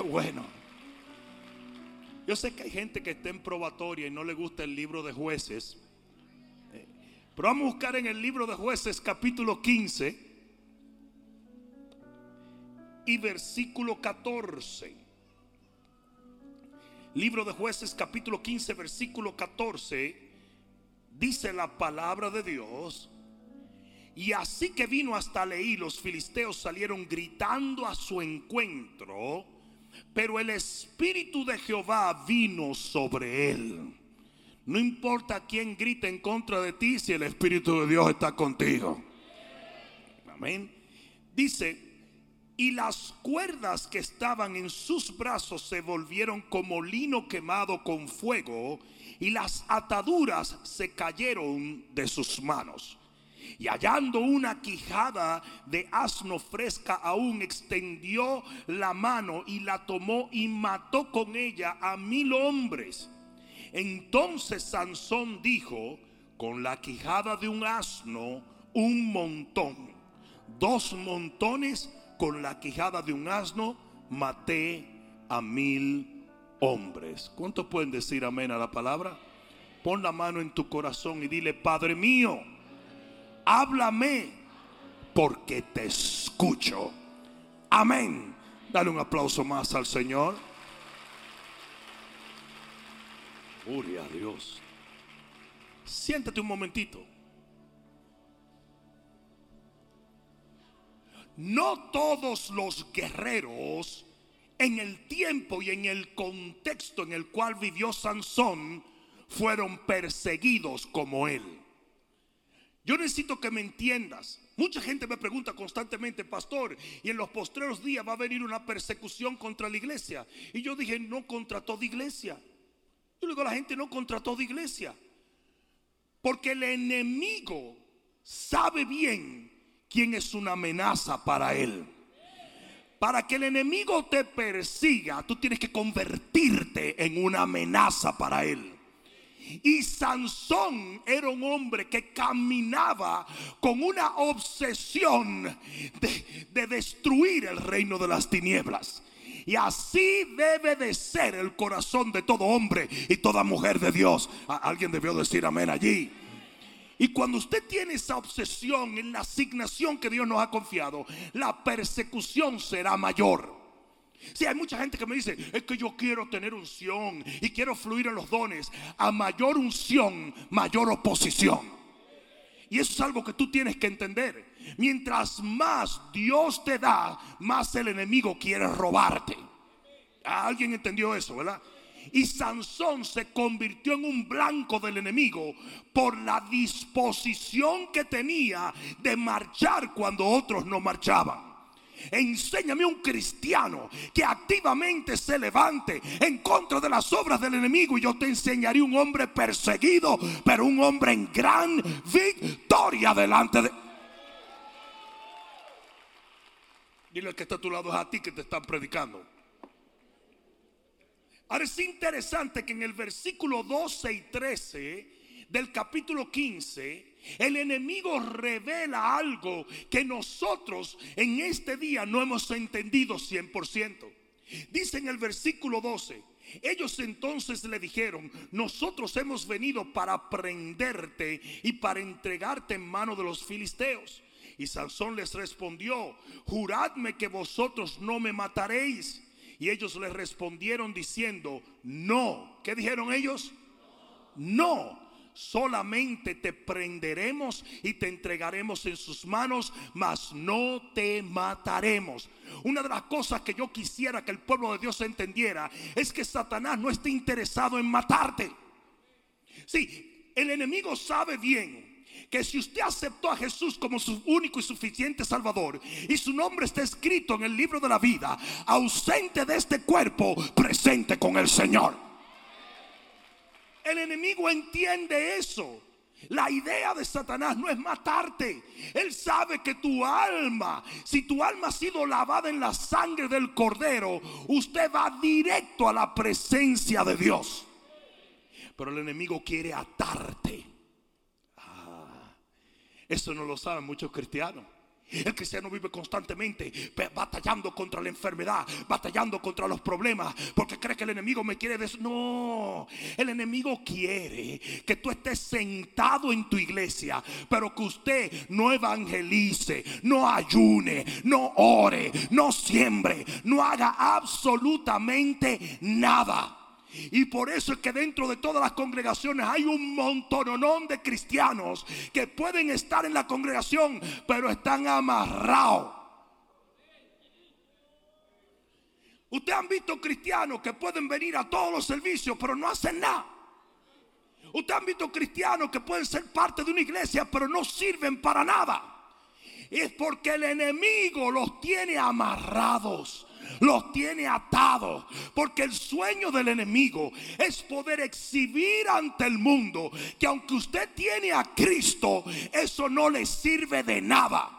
Bueno, yo sé que hay gente que está en probatoria y no le gusta el libro de jueces. Eh, pero vamos a buscar en el libro de jueces capítulo 15 y versículo 14. Libro de jueces capítulo 15 versículo 14. Dice la palabra de Dios. Y así que vino hasta Leí, los filisteos salieron gritando a su encuentro, pero el Espíritu de Jehová vino sobre él. No importa quién grite en contra de ti si el Espíritu de Dios está contigo. Amén. Dice, y las cuerdas que estaban en sus brazos se volvieron como lino quemado con fuego, y las ataduras se cayeron de sus manos. Y hallando una quijada de asno fresca aún, extendió la mano y la tomó y mató con ella a mil hombres. Entonces Sansón dijo, con la quijada de un asno, un montón, dos montones con la quijada de un asno maté a mil hombres. ¿Cuántos pueden decir amén a la palabra? Pon la mano en tu corazón y dile, Padre mío, háblame porque te escucho. Amén. Dale un aplauso más al Señor. Gloria a Dios. Siéntate un momentito. no todos los guerreros en el tiempo y en el contexto en el cual vivió Sansón fueron perseguidos como él. Yo necesito que me entiendas. Mucha gente me pregunta constantemente, pastor, y en los postreros días va a venir una persecución contra la iglesia. Y yo dije, no contra toda iglesia. Yo digo la gente, no contra toda iglesia. Porque el enemigo sabe bien quién es una amenaza para él. Para que el enemigo te persiga, tú tienes que convertirte en una amenaza para él. Y Sansón era un hombre que caminaba con una obsesión de, de, destruir el reino de las tinieblas. Y así debe de ser el corazón de todo hombre y toda mujer de Dios. Alguien debió decir amén allí. Y cuando usted tiene esa obsesión en la asignación que Dios nos ha confiado, la persecución será mayor. Si hay mucha gente que me dice, es que yo quiero tener unción y quiero fluir en los dones. A mayor unción, mayor oposición. Y eso es algo que tú tienes que entender. Mientras más Dios te da, más el enemigo quiere robarte. ¿Alguien entendió eso, verdad? Y Sansón se convirtió en un blanco del enemigo por la disposición que tenía de marchar cuando otros no marchaban. Enséñame un cristiano que activamente se levante en contra de las obras del enemigo y yo te enseñaré un hombre perseguido, pero un hombre en gran victoria delante de... Dile que está a tu lado es a ti que te están predicando. Ahora es interesante que en el versículo 12 y 13 del capítulo 15, el enemigo revela algo que nosotros en este día no hemos entendido 100%. Dice en el versículo 12, ellos entonces le dijeron, nosotros hemos venido para prenderte y para entregarte en mano de los filisteos. Y Sansón les respondió, juradme que vosotros no me mataréis. Y ellos le respondieron diciendo, no. ¿Qué dijeron ellos? No. Solamente te prenderemos y te entregaremos en sus manos, mas no te mataremos. Una de las cosas que yo quisiera que el pueblo de Dios entendiera es que Satanás no está interesado en matarte. Sí, el enemigo sabe bien que si usted aceptó a Jesús como su único y suficiente Salvador y su nombre está escrito en el libro de la vida, ausente de este cuerpo, presente con el Señor. El enemigo entiende eso. La idea de Satanás no es matarte. Él sabe que tu alma, si tu alma ha sido lavada en la sangre del cordero, usted va directo a la presencia de Dios. Pero el enemigo quiere atarte. Eso no lo saben muchos cristianos. El cristiano vive constantemente batallando contra la enfermedad, batallando contra los problemas, porque cree que el enemigo me quiere des No, el enemigo quiere que tú estés sentado en tu iglesia, pero que usted no evangelice, no ayune, no ore, no siembre, no haga absolutamente nada. Y por eso es que dentro de todas las congregaciones hay un montononón de cristianos que pueden estar en la congregación, pero están amarrados. Ustedes han visto cristianos que pueden venir a todos los servicios, pero no hacen nada. Ustedes han visto cristianos que pueden ser parte de una iglesia, pero no sirven para nada. Es porque el enemigo los tiene amarrados los tiene atados. Porque el sueño del enemigo es poder exhibir ante el mundo que aunque usted tiene a Cristo, eso no le sirve de nada.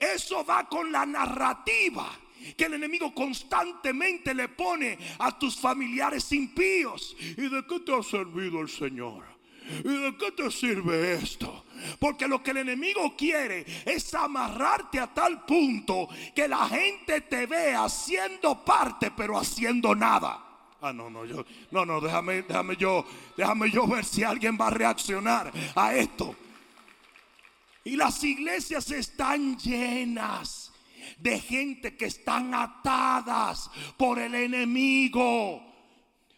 Eso va con la narrativa que el enemigo constantemente le pone a tus familiares impíos. ¿Y de qué te ha servido el Señor? ¿Y de qué te sirve esto? Porque lo que el enemigo quiere es amarrarte a tal punto que la gente te vea siendo parte pero haciendo nada. Ah, no, no, yo, no, no, déjame, déjame yo, déjame yo ver si alguien va a reaccionar a esto. Y las iglesias están llenas de gente que están atadas por el enemigo.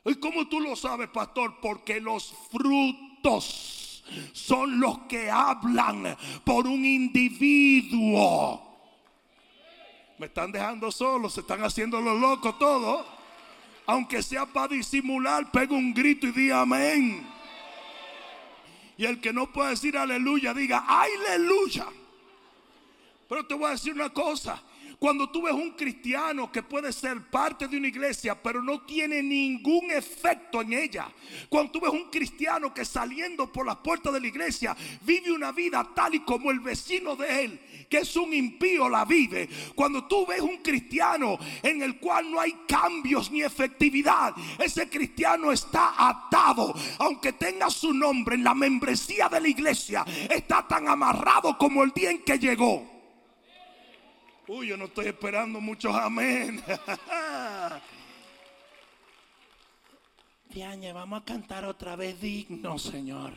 ¿Y cómo tú lo sabes, pastor? Porque los frutos son los que hablan por un individuo. Me están dejando solo, se están haciendo los locos todos. Aunque sea para disimular, pega un grito y diga amén. Y el que no puede decir aleluya, diga aleluya. Pero te voy a decir una cosa. Cuando tú ves un cristiano que puede ser parte de una iglesia, pero no tiene ningún efecto en ella. Cuando tú ves un cristiano que saliendo por las puertas de la iglesia vive una vida tal y como el vecino de él, que es un impío, la vive. Cuando tú ves un cristiano en el cual no hay cambios ni efectividad, ese cristiano está atado, aunque tenga su nombre en la membresía de la iglesia, está tan amarrado como el día en que llegó. Uy, yo no estoy esperando muchos amén. Diañe, vamos a cantar otra vez digno, Señor.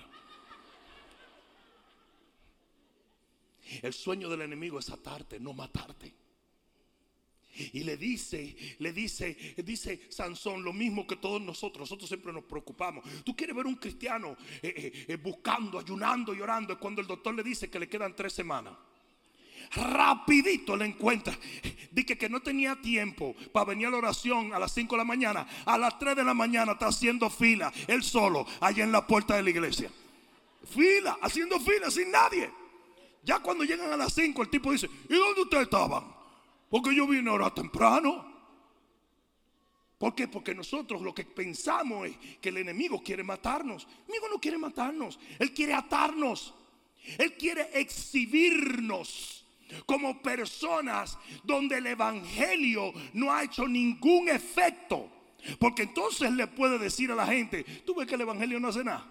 El sueño del enemigo es atarte, no matarte. Y le dice, le dice, dice Sansón lo mismo que todos nosotros. Nosotros siempre nos preocupamos. Tú quieres ver un cristiano eh, eh, eh, buscando, ayunando y orando. Es cuando el doctor le dice que le quedan tres semanas rapidito le encuentra. Dice que no tenía tiempo para venir a la oración a las 5 de la mañana. A las 3 de la mañana está haciendo fila, él solo, allá en la puerta de la iglesia. Fila, haciendo fila sin nadie. Ya cuando llegan a las 5, el tipo dice, ¿y dónde ustedes estaban? Porque yo vine a orar temprano. ¿Por qué? Porque nosotros lo que pensamos es que el enemigo quiere matarnos. El enemigo no quiere matarnos, él quiere atarnos. Él quiere exhibirnos como personas donde el Evangelio no ha hecho ningún efecto. Porque entonces le puede decir a la gente, tú ves que el Evangelio no hace nada.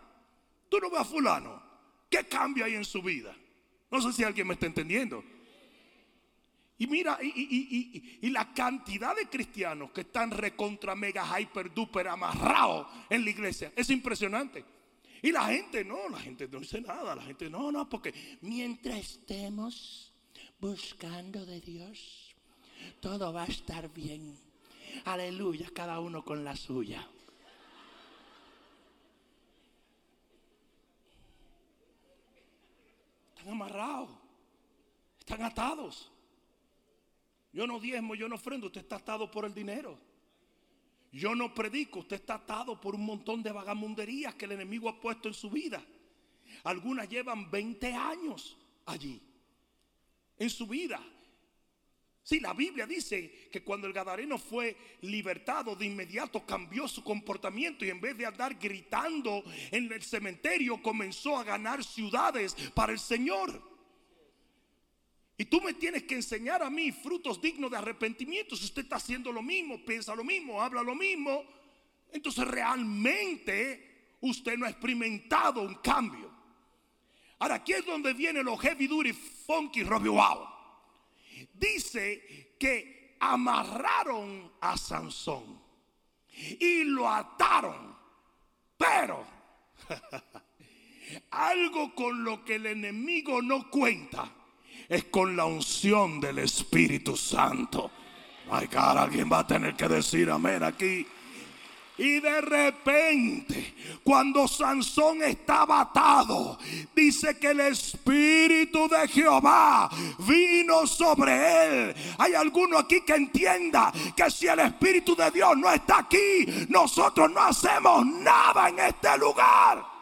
Tú no ves a fulano. ¿Qué cambia ahí en su vida? No sé si alguien me está entendiendo. Y mira, y, y, la cantidad de cristianos que están recontra mega hyper duper amarrados en la iglesia es impresionante. Y la gente no, la gente no dice nada, la gente no, no, porque mientras estemos buscando de Dios, todo va a estar bien. Aleluya, cada uno con la suya. Están amarrados, están atados. Yo no diezmo, yo no ofrendo, usted está atado por el dinero. Yo no predico, usted está atado por un montón de vagamunderías que el enemigo ha puesto en su vida. Algunas llevan 20 años allí en su vida. Si la Biblia dice que cuando el Gadareno fue libertado, de inmediato cambió su comportamiento y en vez de andar gritando en el cementerio, comenzó a ganar ciudades para el Señor. Y tú me tienes que enseñar a mí frutos dignos de arrepentimiento. Si usted está haciendo lo mismo, piensa lo mismo, habla lo mismo, entonces realmente usted no ha experimentado un cambio. Ahora, aquí es donde viene los heavy duty funky Robbie Wow. Dice que amarraron a Sansón y lo ataron. Pero algo con lo que el enemigo no cuenta es con la unción del Espíritu Santo. Ay, cara, alguien va a tener que decir amén aquí. Y de repente, cuando Sansón estaba atado, dice que el Espíritu de Jehová vino sobre él. Hay alguno aquí que entienda que si el Espíritu de Dios no está aquí, nosotros no hacemos nada en este lugar.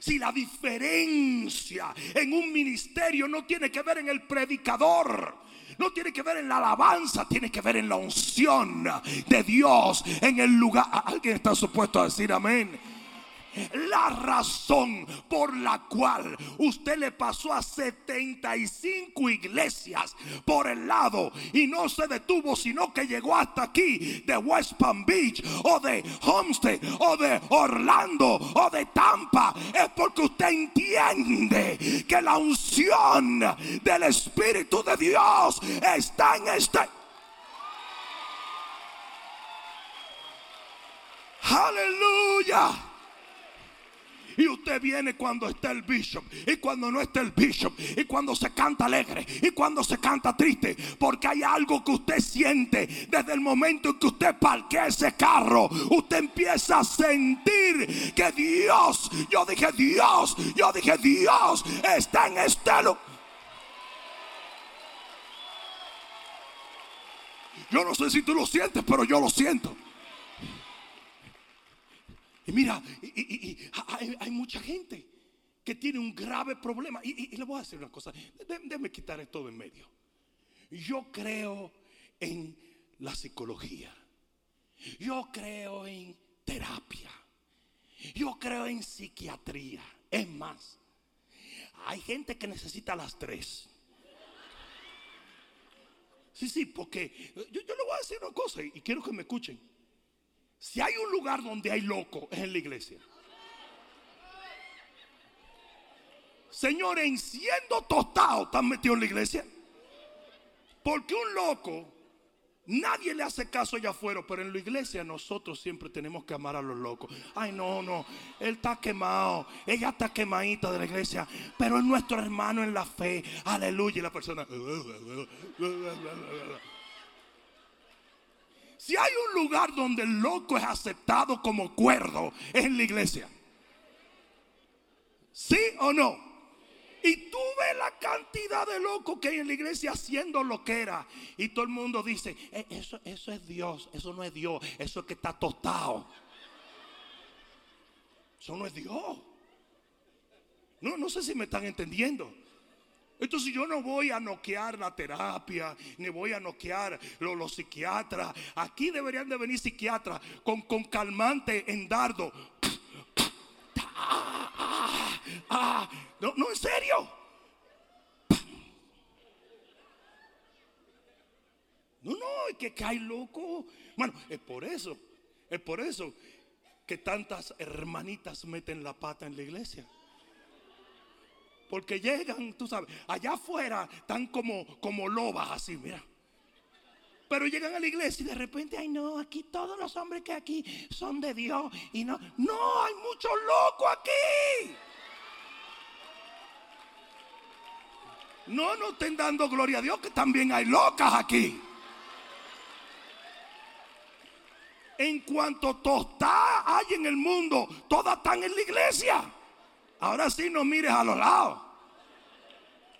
Si la diferencia en un ministerio no tiene que ver en el predicador, no tiene que ver en la alabanza, tiene que ver en la unción de Dios en el lugar. Alguien está supuesto a decir amén la razón por la cual usted le pasó a 75 iglesias por el lado y no se detuvo, sino que llegó hasta aquí de West Palm Beach o de Homestead o de Orlando o de Tampa, es porque usted entiende que la unción del Espíritu de Dios está en este. Aleluya. Y usted viene cuando está el bishop y cuando no está el bishop y cuando se canta alegre y cuando se canta triste. Porque hay algo que usted siente desde el momento en que usted parquea ese carro. Usted empieza a sentir que Dios, yo dije Dios, yo dije Dios está en este lugar. Yo no sé si tú lo sientes, pero yo lo siento. Y mira, hay, mucha gente que tiene un grave problema. Y, le voy a decir una cosa, déjeme quitar esto de en medio. Yo creo en la psicología. Yo creo en terapia. Yo creo en psiquiatría. Es más, hay gente que necesita las tres. Sí, sí, porque yo le voy a decir una cosa y quiero que me escuchen. Si hay un lugar donde hay loco, es en la iglesia. Señores, siendo tostado, están metidos en la iglesia. Porque un loco, nadie le hace caso allá afuera, pero en la iglesia nosotros siempre tenemos que amar a los locos. Ay, no, no, él está quemado, ella está quemadita de la iglesia, pero es nuestro hermano en la fe. Aleluya. Y la persona. Si hay un lugar donde el loco es aceptado como cuerdo, es en la iglesia. ¿Sí o no? Y tú ves la cantidad de locos que hay en la iglesia haciendo lo que era. Y todo el mundo dice, eh, eso, eso es Dios, eso no es Dios, eso es que está tostado. Eso no es Dios. No, no sé si me están entendiendo. Entonces yo no voy a noquear la terapia, ni voy a noquear los, psiquiatras. Aquí deberían de venir psiquiatras con, calmante en dardo. No, no, en serio. No, no, es que cae loco. Bueno, es por eso, es por eso que tantas hermanitas meten la pata en la iglesia. Porque llegan, tú sabes, allá afuera están como, como lobas así, mira. Pero llegan a la iglesia y de repente, ay no, aquí todos los hombres que aquí son de Dios. Y no, no, hay muchos locos aquí. No, no estén dando gloria a Dios, que también hay locas aquí. En cuanto tostada hay en el mundo, todas están en la iglesia. Ahora sí no mires a los lados.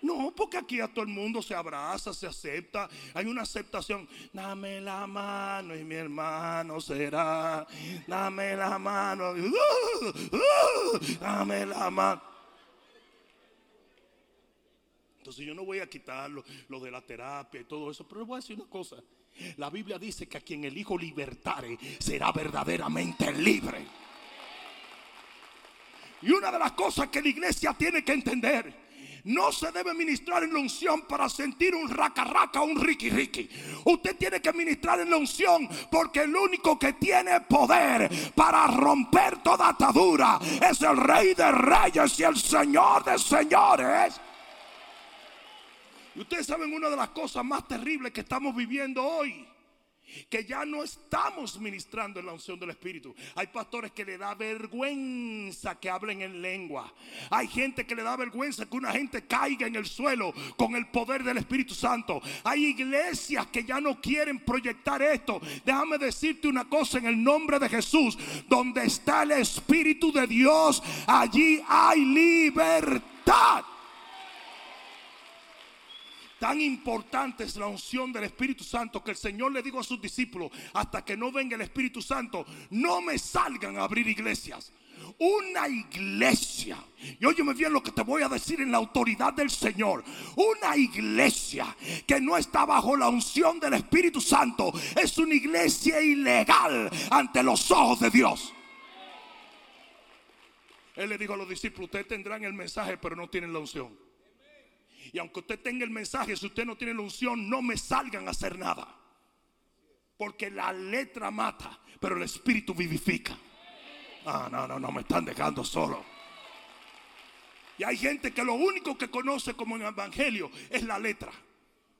No, porque aquí a todo el mundo se abraza, se acepta. Hay una aceptación. Dame la mano y mi hermano será. Dame la mano. Uh, uh, dame la mano. Entonces yo no voy a quitar lo, de la terapia y todo eso, pero les voy a decir una cosa. La Biblia dice que a quien el Hijo libertare será verdaderamente libre. Y una de las cosas que la iglesia tiene que entender, No se debe ministrar en la unción para sentir un raca raca un riqui riqui. Usted tiene que ministrar en la unción porque el único que tiene poder para romper toda atadura es el Rey de Reyes y el Señor de Señores. Y ustedes saben una de las cosas más terribles que estamos viviendo hoy que ya no estamos ministrando en la unción del Espíritu. Hay pastores que le da vergüenza que hablen en lengua. Hay gente que le da vergüenza que una gente caiga en el suelo con el poder del Espíritu Santo. Hay iglesias que ya no quieren proyectar esto. Déjame decirte una cosa en el nombre de Jesús. Donde está el Espíritu de Dios, allí hay libertad. Tan importante es la unción del Espíritu Santo que el Señor le dijo a sus discípulos, hasta que no venga el Espíritu Santo, no me salgan a abrir iglesias. Una iglesia, y óyeme bien lo que te voy a decir en la autoridad del Señor, una iglesia que no está bajo la unción del Espíritu Santo es una iglesia ilegal ante los ojos de Dios. Él le dijo a los discípulos, ustedes tendrán el mensaje, pero no tienen la unción. Y aunque usted tenga el mensaje, si usted no tiene la unción, no me salgan a hacer nada. Porque la letra mata, pero el espíritu vivifica. Ah, no, no, no, me están dejando solo. Y hay gente que lo único que conoce como en el evangelio es la letra.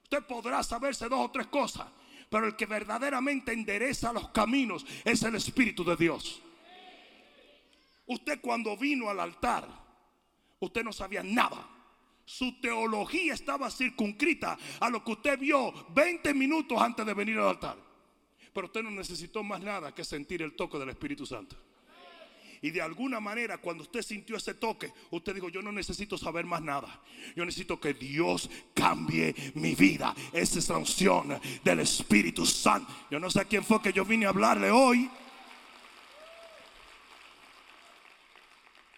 Usted podrá saberse dos o tres cosas, pero el que verdaderamente endereza los caminos es el Espíritu de Dios. Usted cuando vino al altar, usted no sabía nada su teología estaba circunscrita a lo que usted vio 20 minutos antes de venir al altar. Pero usted no necesitó más nada que sentir el toque del Espíritu Santo. Y de alguna manera, cuando usted sintió ese toque, usted dijo: Yo no necesito saber más nada. Yo necesito que Dios cambie mi vida. Esa es la unción del Espíritu Santo. Yo no sé a quién fue que yo vine a hablarle hoy.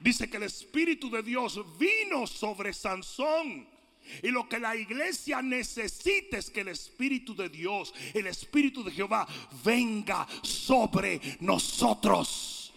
Dice que el Espíritu de Dios vino sobre Sansón. Y lo que la iglesia necesita es que el Espíritu de Dios, el Espíritu de Jehová, venga sobre nosotros.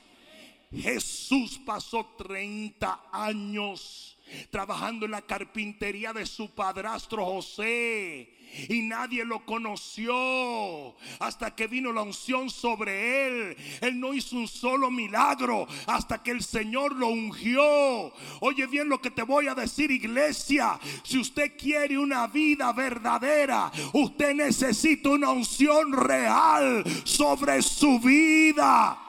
Jesús pasó 30 años trabajando en la carpintería de su padrastro José y nadie lo conoció hasta que vino la unción sobre él. Él no hizo un solo milagro hasta que el Señor lo ungió. Oye bien lo que te voy a decir, iglesia. Si usted quiere una vida verdadera, usted necesita una unción real sobre su vida.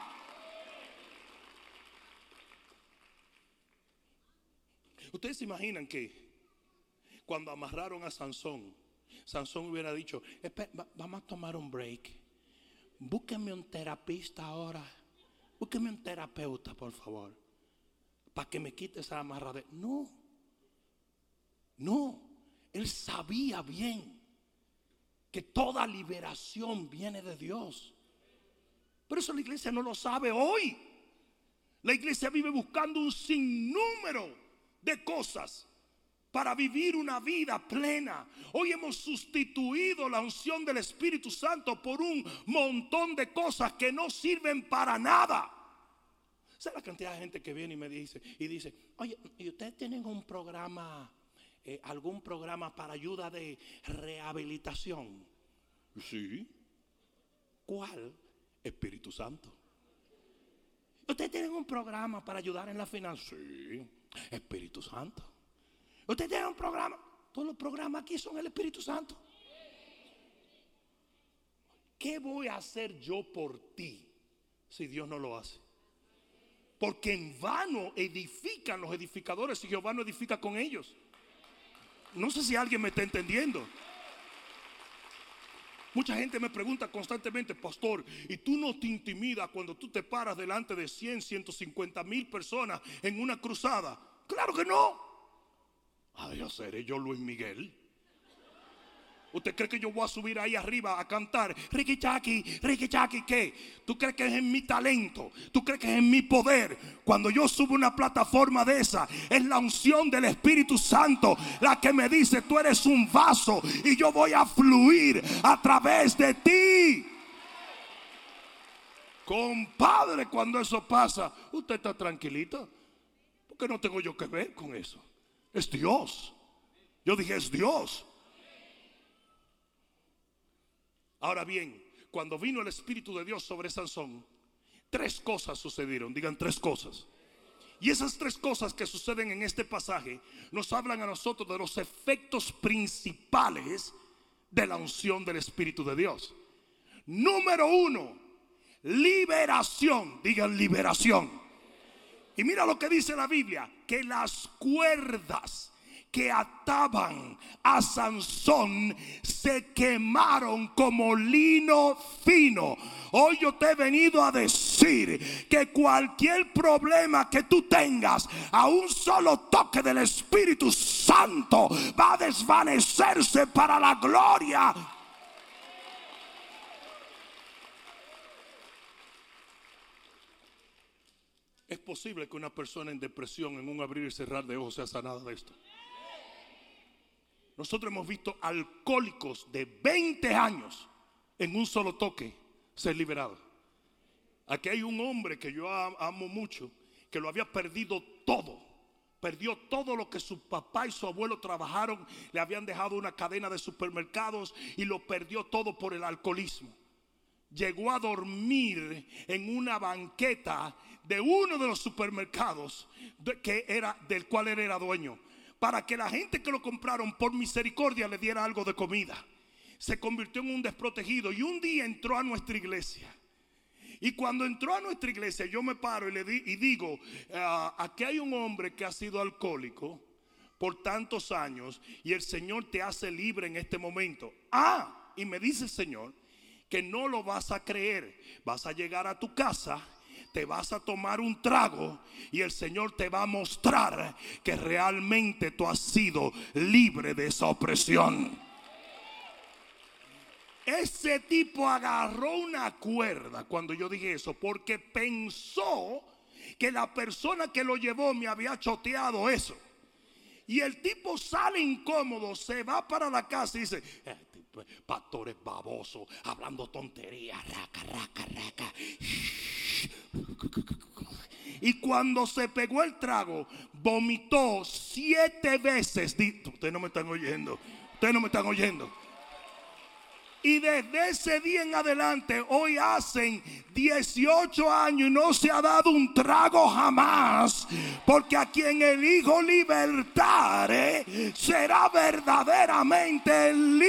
Ustedes se imaginan que cuando amarraron a Sansón, Sansón hubiera dicho, vamos a tomar un break. Búsqueme un terapista ahora. Búsqueme un terapeuta, por favor. Para que me quite esa amarradera. No. No. Él sabía bien que toda liberación viene de Dios. Pero eso la iglesia no lo sabe hoy. La iglesia vive buscando un sinnúmero de cosas para vivir una vida plena. Hoy hemos sustituido la unción del Espíritu Santo por un montón de cosas que no sirven para nada. ¿Sabe la cantidad de gente que viene y me dice y dice, oye, ¿y ustedes tienen un programa, eh, algún programa para ayuda de rehabilitación? Sí. ¿Cuál? Espíritu Santo. ¿Ustedes tienen un programa para ayudar en la finanza? Sí. Espíritu Santo. Usted tiene un programa. Todos los programas aquí son el Espíritu Santo. ¿Qué voy a hacer yo por ti si Dios no lo hace? Porque en vano edifican los edificadores y Jehová no edifica con ellos. No sé si alguien me está entendiendo. Mucha gente me pregunta constantemente, pastor, ¿y tú no te intimidas cuando tú te paras delante de 100, 150 mil personas en una cruzada? Claro que no. Adiós, seré yo Luis Miguel. ¿Usted cree que yo voy a subir ahí arriba a cantar? Ricky Chaki, Ricky Chaki, ¿qué? ¿Tú crees que es en mi talento? ¿Tú crees que es en mi poder? Cuando yo subo una plataforma de esa, es la unción del Espíritu Santo la que me dice, tú eres un vaso y yo voy a fluir a través de ti. Compadre, cuando eso pasa, usted está tranquilito. Porque no tengo yo que ver con eso es Dios. Yo dije, es Dios. Ahora bien, cuando vino el Espíritu de Dios sobre Sansón, tres cosas sucedieron. Digan tres cosas. Y esas tres cosas que suceden en este pasaje nos hablan a nosotros de los efectos principales de la unción del Espíritu de Dios. Número uno, liberación. Digan liberación. Y mira lo que dice la Biblia, que las cuerdas que ataban a Sansón se quemaron como lino fino. Hoy yo te he venido a decir que cualquier problema que tú tengas, a un solo toque del Espíritu Santo va a desvanecerse para la gloria Es posible que una persona en depresión, en un abrir y cerrar de ojos, sea sanada de esto. Nosotros hemos visto alcohólicos de 20 años en un solo toque ser liberados. Aquí hay un hombre que yo amo mucho, que lo había perdido todo. Perdió todo lo que su papá y su abuelo trabajaron. Le habían dejado una cadena de supermercados y lo perdió todo por el alcoholismo. Llegó a dormir en una banqueta de uno de los supermercados que era, del cual él era dueño para que la gente que lo compraron por misericordia le diera algo de comida. Se convirtió en un desprotegido y un día entró a nuestra iglesia. Y cuando entró a nuestra iglesia, yo me paro y le di, y digo, ah, aquí hay un hombre que ha sido alcohólico por tantos años y el Señor te hace libre en este momento. Ah, y me dice el Señor que no lo vas a creer. Vas a llegar a tu casa te vas a tomar un trago y el Señor te va a mostrar que realmente tú has sido libre de esa opresión. Ese tipo agarró una cuerda cuando yo dije eso porque pensó que la persona que lo llevó me había choteado eso. Y el tipo sale incómodo, se va para la casa y dice, este pastores babosos, hablando tonterías, raca, raca, raca. Y cuando se pegó el trago, vomitó siete veces. Ustedes no me están oyendo. Ustedes no me están oyendo. Y desde ese día en adelante, hoy hacen 18 años y no se ha dado un trago jamás. Porque a quien el Hijo libertare será verdaderamente el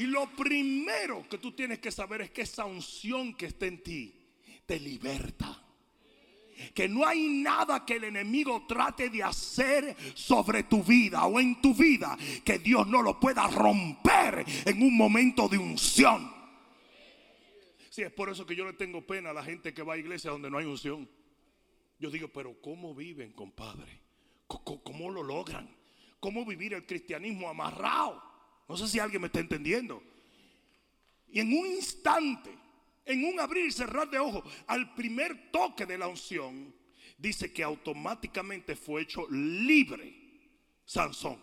Y lo primero que tú tienes que saber es que esa unción que está en ti te liberta. Que no hay nada que el enemigo trate de hacer sobre tu vida o en tu vida que Dios no lo pueda romper en un momento de unción. Sí, es por eso que yo le tengo pena a la gente que va a iglesia donde no hay unción. Yo digo, pero ¿cómo viven, compadre? ¿Cómo, lo logran? ¿Cómo vivir el cristianismo amarrado? No sé si alguien me está entendiendo. Y en un instante, en un abrir y cerrar de ojos, al primer toque de la unción, dice que automáticamente fue hecho libre Sansón.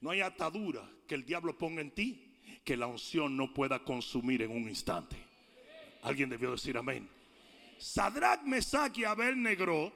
No hay atadura que el diablo ponga en ti que la unción no pueda consumir en un instante. Alguien debió decir amén. Sadrach, Mesach y Abel Negro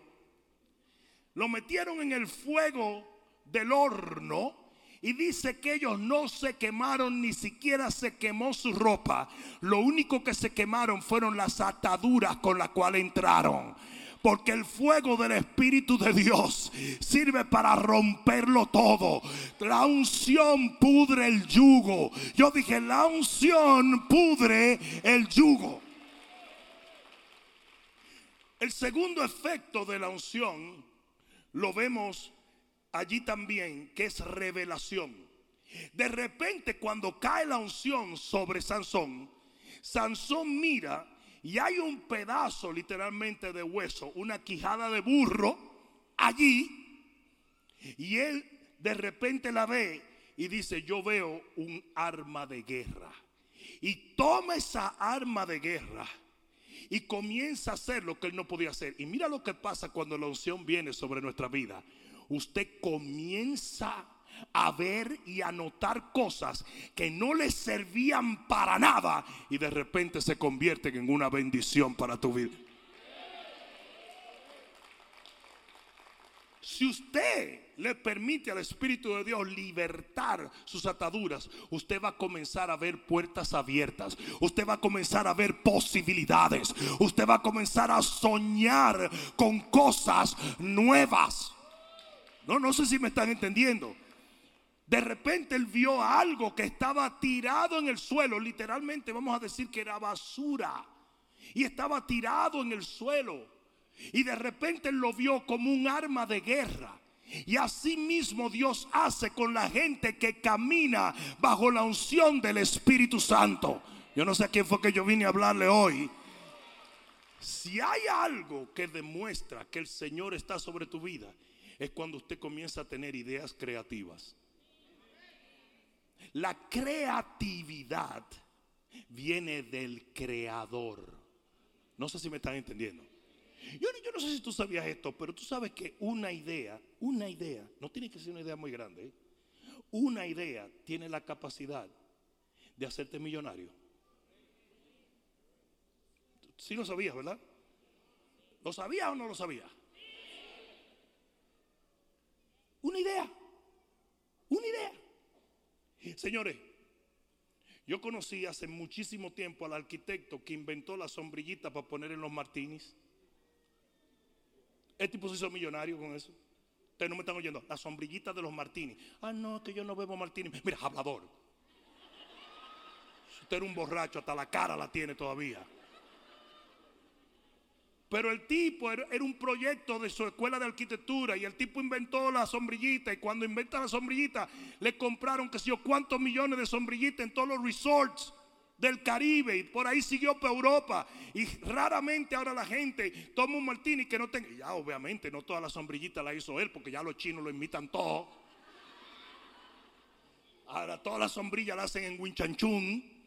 lo metieron en el fuego del horno y dice que ellos no se quemaron, ni siquiera se quemó su ropa. Lo único que se quemaron fueron las ataduras con las cuales entraron. Porque el fuego del Espíritu de Dios sirve para romperlo todo. La unción pudre el yugo. Yo dije, la unción pudre el yugo. El segundo efecto de la unción lo vemos allí también, que es revelación. De repente cuando cae la unción sobre Sansón, Sansón mira y hay un pedazo literalmente de hueso, una quijada de burro allí, y él de repente la ve y dice, yo veo un arma de guerra. Y toma esa arma de guerra y comienza a hacer lo que él no podía hacer. Y mira lo que pasa cuando la unción viene sobre nuestra vida usted comienza a ver y a notar cosas que no le servían para nada y de repente se convierten en una bendición para tu vida. Si usted le permite al Espíritu de Dios libertar sus ataduras, usted va a comenzar a ver puertas abiertas. Usted va a comenzar a ver posibilidades. Usted va a comenzar a soñar con cosas nuevas. No, no sé si me están entendiendo. De repente él vio algo que estaba tirado en el suelo, literalmente vamos a decir que era basura. Y estaba tirado en el suelo. Y de repente él lo vio como un arma de guerra. Y así mismo Dios hace con la gente que camina bajo la unción del Espíritu Santo. Yo no sé a quién fue que yo vine a hablarle hoy. Si hay algo que demuestra que el Señor está sobre tu vida, es cuando usted comienza a tener ideas creativas. La creatividad viene del creador. No sé si me están entendiendo. Yo, no sé si tú sabías esto, pero tú sabes que una idea, una idea, no tiene que ser una idea muy grande, ¿eh? una idea tiene la capacidad de hacerte millonario. Sí lo sabías, ¿verdad? ¿Lo sabías o no lo sabías? Una idea, una idea. Señores, yo conocí hace muchísimo tiempo al arquitecto que inventó la sombrillita para poner en los martinis. Este tipo se hizo millonario con eso. Ustedes no me están oyendo. La sombrillita de los martinis. Ah, no, que yo no bebo martini. Mira, hablador. usted era un borracho, hasta la cara la tiene todavía. Pero el tipo era, un proyecto de su escuela de arquitectura y el tipo inventó la sombrillita y cuando inventa la sombrillita le compraron que sé yo cuántos millones de sombrillitas en todos los resorts del Caribe y por ahí siguió para Europa y raramente ahora la gente toma un martini que no tenga, ya obviamente no toda la sombrillita la hizo él porque ya los chinos lo imitan todo. Ahora todas las sombrillas la hacen en Winchanchun.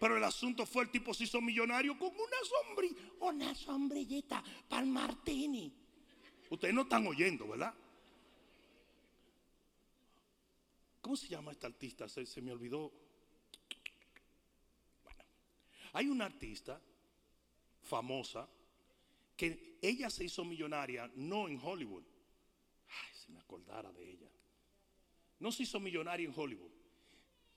Pero el asunto fue el tipo se hizo millonario con una sombrilla, una sombrillita para martini. Ustedes no están oyendo, ¿verdad? ¿Cómo se llama esta artista? Se, se me olvidó. Bueno, hay una artista famosa que ella se hizo millonaria no en Hollywood. Ay, si me acordara de ella. No se hizo millonaria en Hollywood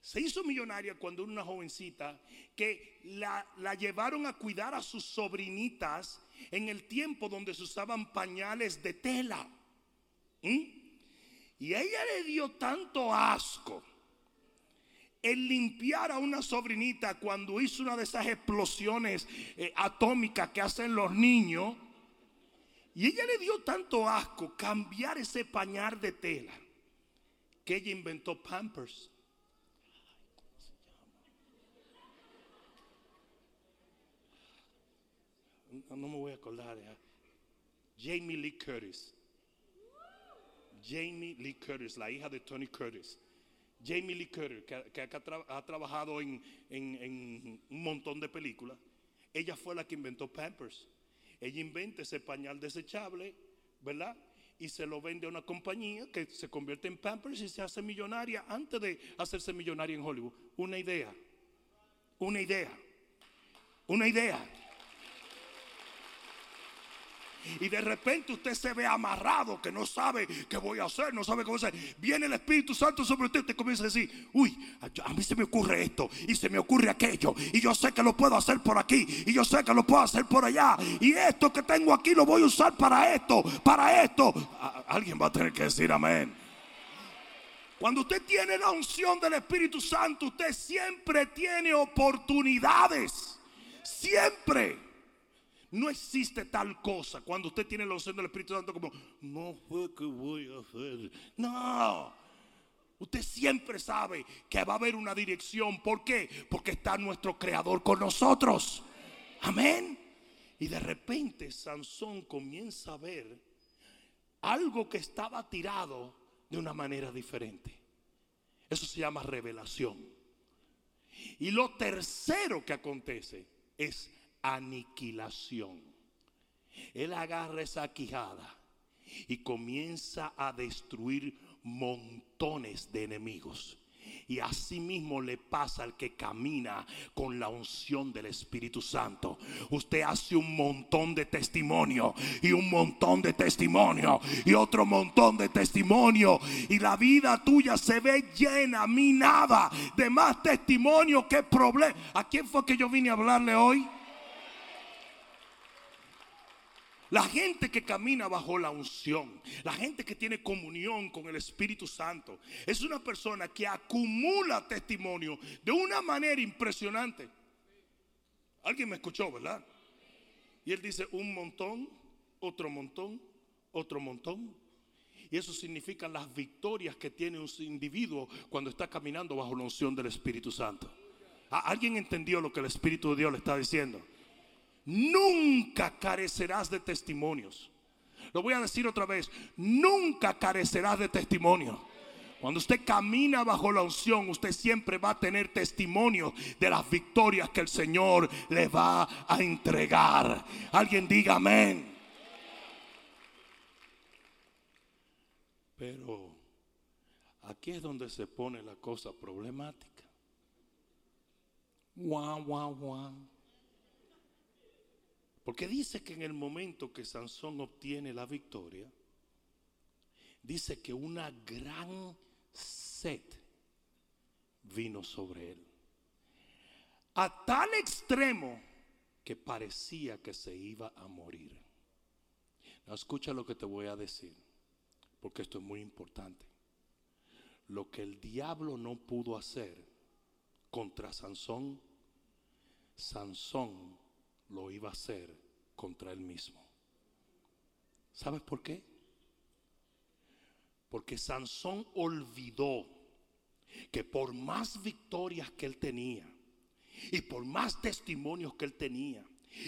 se hizo millonaria cuando era una jovencita que la, llevaron a cuidar a sus sobrinitas en el tiempo donde se usaban pañales de tela. Y ella le dio tanto asco el limpiar a una sobrinita cuando hizo una de esas explosiones eh, atómicas que hacen los niños. Y ella le dio tanto asco cambiar ese pañal de tela que ella inventó Pampers. No me voy a acordar. Jamie Lee Curtis. Jamie Lee Curtis, la hija de Tony Curtis. Jamie Lee Curtis, que, ha, trabajado en, un montón de películas. Ella fue la que inventó Pampers. Ella inventa ese pañal desechable, ¿verdad? Y se lo vende a una compañía que se convierte en Pampers y se hace millonaria antes de hacerse millonaria en Hollywood. Una idea. Una idea. Una idea. Y de repente usted se ve amarrado, que no sabe qué voy a hacer, no sabe cómo hacer. Viene el Espíritu Santo sobre usted y usted comienza a decir, uy, a mí se me ocurre esto y se me ocurre aquello. Y yo sé que lo puedo hacer por aquí y yo sé que lo puedo hacer por allá. Y esto que tengo aquí lo voy a usar para esto, para esto. Alguien va a tener que decir amén. Cuando usted tiene la unción del Espíritu Santo, usted siempre tiene oportunidades. Siempre. No existe tal cosa cuando usted tiene la unción del Espíritu Santo como, no fue que voy a hacer. No. Usted siempre sabe que va a haber una dirección. ¿Por qué? Porque está nuestro Creador con nosotros. Amén. Y de repente Sansón comienza a ver algo que estaba tirado de una manera diferente. Eso se llama revelación. Y lo tercero que acontece es aniquilación. Él agarra esa quijada y comienza a destruir montones de enemigos. Y así mismo le pasa al que camina con la unción del Espíritu Santo. Usted hace un montón de testimonio y un montón de testimonio y otro montón de testimonio. Y la vida tuya se ve llena, minada de más testimonio que problema. ¿A quién fue que yo vine a hablarle hoy? La gente que camina bajo la unción, la gente que tiene comunión con el Espíritu Santo, es una persona que acumula testimonio de una manera impresionante. Alguien me escuchó, ¿verdad? Y él dice un montón, otro montón, otro montón. Y eso significa las victorias que tiene un individuo cuando está caminando bajo la unción del Espíritu Santo. ¿Alguien entendió lo que el Espíritu de Dios le está diciendo? Nunca carecerás de testimonios. Lo voy a decir otra vez, nunca carecerás de testimonio. Cuando usted camina bajo la unción, usted siempre va a tener testimonio de las victorias que el Señor le va a entregar. Alguien diga amén. Pero aquí es donde se pone la cosa problemática. Guau, guau, guau. Porque dice que en el momento que Sansón obtiene la victoria, dice que una gran sed vino sobre él. A tal extremo que parecía que se iba a morir. escucha lo que te voy a decir, porque esto es muy importante. Lo que el diablo no pudo hacer contra Sansón, Sansón lo iba a hacer contra él mismo. ¿Sabes por qué? Porque Sansón olvidó que por más victorias que él tenía, y por más testimonios que él tenía,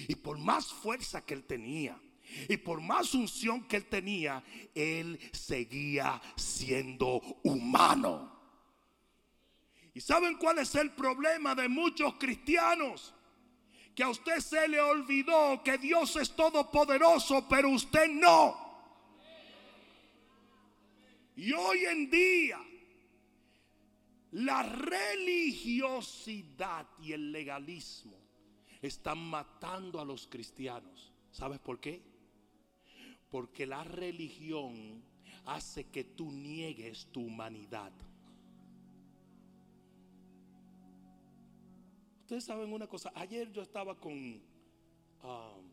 y por más fuerza que él tenía, y por más unción que él tenía, él seguía siendo humano. ¿Y saben cuál es el problema de muchos cristianos? Que a usted se le olvidó que Dios es todopoderoso, pero usted no. Y hoy en día, la religiosidad y el legalismo están matando a los cristianos. ¿Sabes por qué? Porque la religión hace que tú niegues tu humanidad. Ustedes saben una cosa, ayer yo estaba con um,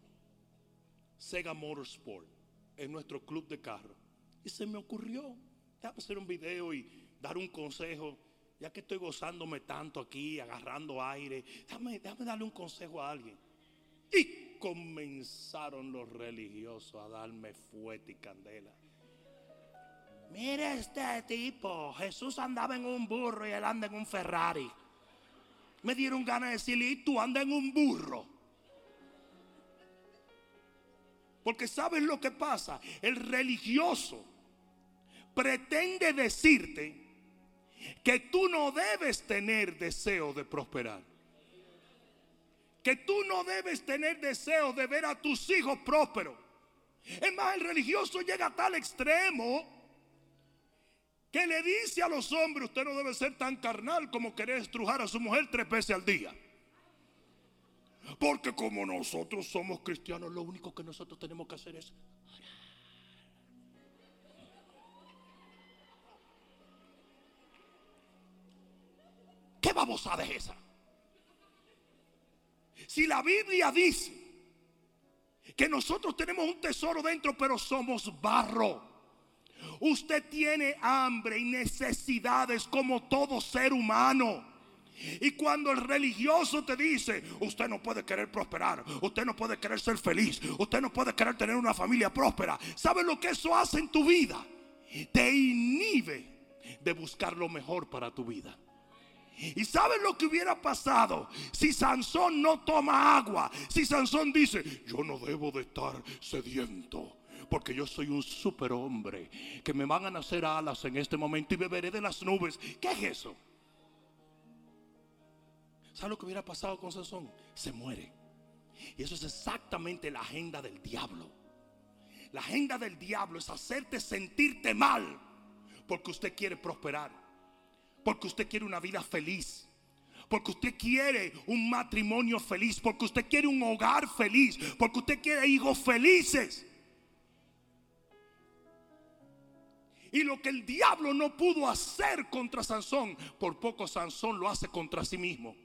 Sega Motorsport en nuestro club de carro y se me ocurrió hacer un video y dar un consejo, ya que estoy gozándome tanto aquí, agarrando aire, déjame, darle un consejo a alguien. Y comenzaron los religiosos a darme fuerte y candela. Mire este tipo, Jesús andaba en un burro y él anda en un Ferrari me dieron ganas de decirle, y tú andas en un burro. Porque sabes lo que pasa, el religioso pretende decirte que tú no debes tener deseo de prosperar. Que tú no debes tener deseo de ver a tus hijos prósperos. Es más, el religioso llega a tal extremo que le dice a los hombres, usted no debe ser tan carnal como querer estrujar a su mujer tres veces al día. Porque como nosotros somos cristianos, lo único que nosotros tenemos que hacer es ¿Qué vamos a dejar esa? Si la Biblia dice que nosotros tenemos un tesoro dentro, pero somos barro. Usted tiene hambre y necesidades como todo ser humano. Y cuando el religioso te dice, usted no puede querer prosperar, usted no puede querer ser feliz, usted no puede querer tener una familia próspera, ¿sabe lo que eso hace en tu vida? Te inhibe de buscar lo mejor para tu vida. ¿Y sabes lo que hubiera pasado si Sansón no toma agua? Si Sansón dice, yo no debo de estar sediento porque yo soy un superhombre, que me van a nacer alas en este momento y beberé de las nubes. ¿Qué es eso? ¿Sabe lo que hubiera pasado con Sansón? Se muere. Y eso es exactamente la agenda del diablo. La agenda del diablo es hacerte sentirte mal porque usted quiere prosperar. porque usted quiere una vida feliz. Porque usted quiere un matrimonio feliz. Porque usted quiere un hogar feliz. Porque usted quiere hijos felices. Y lo que el diablo no pudo hacer contra Sansón, por poco Sansón lo hace contra sí mismo.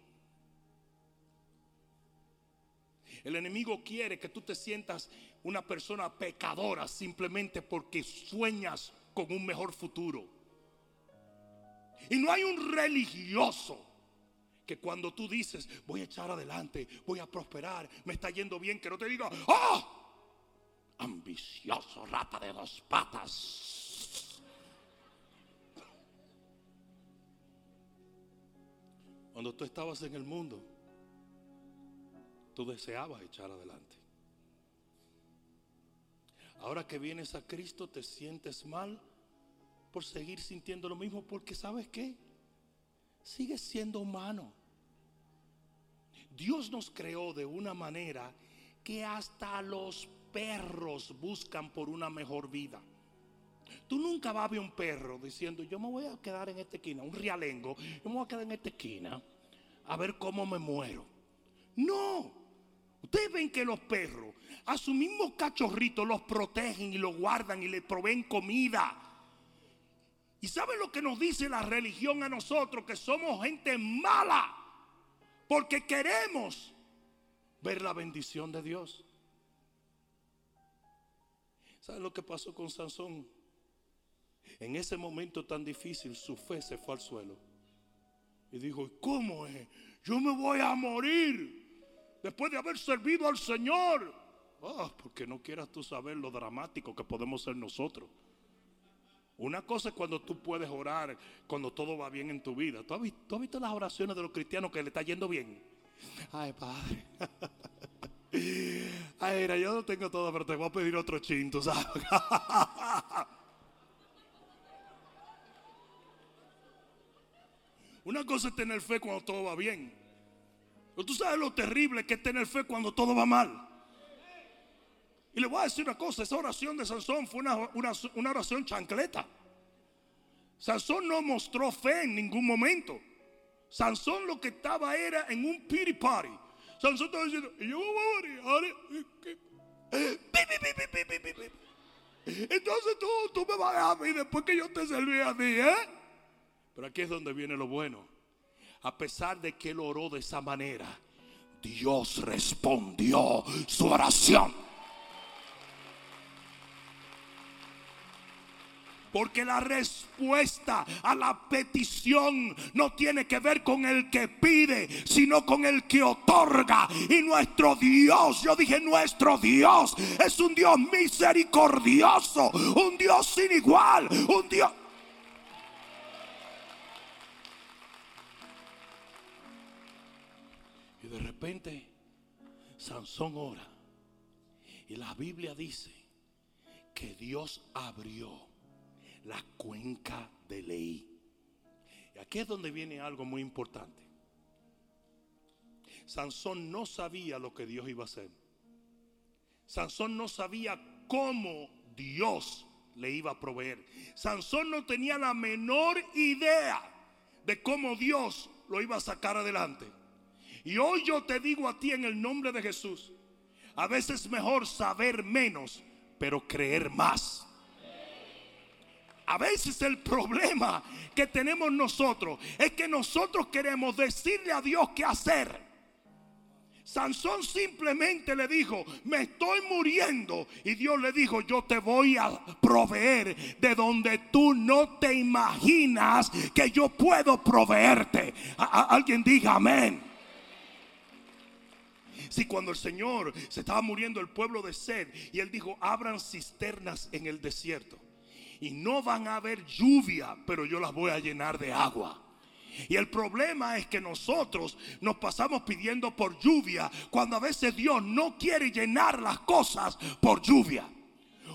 El enemigo quiere que tú te sientas una persona pecadora simplemente porque sueñas con un mejor futuro. Y no hay un religioso que cuando tú dices, voy a echar adelante, voy a prosperar, me está yendo bien, que no te diga, ¡ah! Ambicioso, rata de dos patas. Cuando tú estabas en el mundo, tú deseabas echar adelante. Ahora que vienes a Cristo te sientes mal por seguir sintiendo lo mismo porque sabes qué? Sigues siendo humano. Dios nos creó de una manera que hasta los perros buscan por una mejor vida. Tú nunca vas a ver un perro diciendo, yo me voy a quedar en esta esquina, un rialengo, yo me voy a quedar en esta esquina a ver cómo me muero. No, Ustedes ven que los perros a sus mismos cachorritos los protegen y los guardan y les proveen comida. ¿Y saben lo que nos dice la religión a nosotros? Que somos gente mala. Porque queremos ver la bendición de Dios. ¿Saben lo que pasó con Sansón? En ese momento tan difícil su fe se fue al suelo. Y dijo, ¿cómo es? Yo me voy a morir después de haber servido al Señor. Ah, porque no quieras tú saber lo dramático que podemos ser nosotros. Una cosa es cuando tú puedes orar cuando todo va bien en tu vida. ¿Tú has, visto, las oraciones de los cristianos que le está yendo bien? Ay, Padre. Ay, mira, yo no tengo todo, pero te voy a pedir otro chinto, ¿sabes? Una cosa es tener fe cuando todo va bien. Pero tú sabes lo terrible que es tener fe cuando todo va mal. Y le voy a decir una cosa, esa oración de Sansón fue una, oración chancleta. Sansón no mostró fe en ningún momento. Sansón lo que estaba era en un pity party. Sansón estaba diciendo, yo Entonces tú, tú me vas a dejar a mí después que yo te serví a ti, ¿eh? Pero aquí es donde viene lo bueno a pesar de que él oró de esa manera, Dios respondió su oración. Porque la respuesta a la petición no tiene que ver con el que pide, sino con el que otorga. Y nuestro Dios, yo dije nuestro Dios, es un Dios misericordioso, un Dios sin igual, un Dios... repente Sansón ora. Y la Biblia dice que Dios abrió la cuenca de ley. Y aquí es donde viene algo muy importante. Sansón no sabía lo que Dios iba a hacer. Sansón no sabía cómo Dios le iba a proveer. Sansón no tenía la menor idea de cómo Dios lo iba a sacar adelante. Y hoy yo te digo a ti en el nombre de Jesús, a veces es mejor saber menos, pero creer más. A veces el problema que tenemos nosotros es que nosotros queremos decirle a Dios qué hacer. Sansón simplemente le dijo, me estoy muriendo. Y Dios le dijo, yo te voy a proveer de donde tú no te imaginas que yo puedo proveerte. alguien diga amén. Si cuando el Señor se estaba muriendo el pueblo de sed y él dijo, abran cisternas en el desierto. Y no van a haber lluvia, pero yo las voy a llenar de agua. Y el problema es que nosotros nos pasamos pidiendo por lluvia cuando a veces Dios no quiere llenar las cosas por lluvia.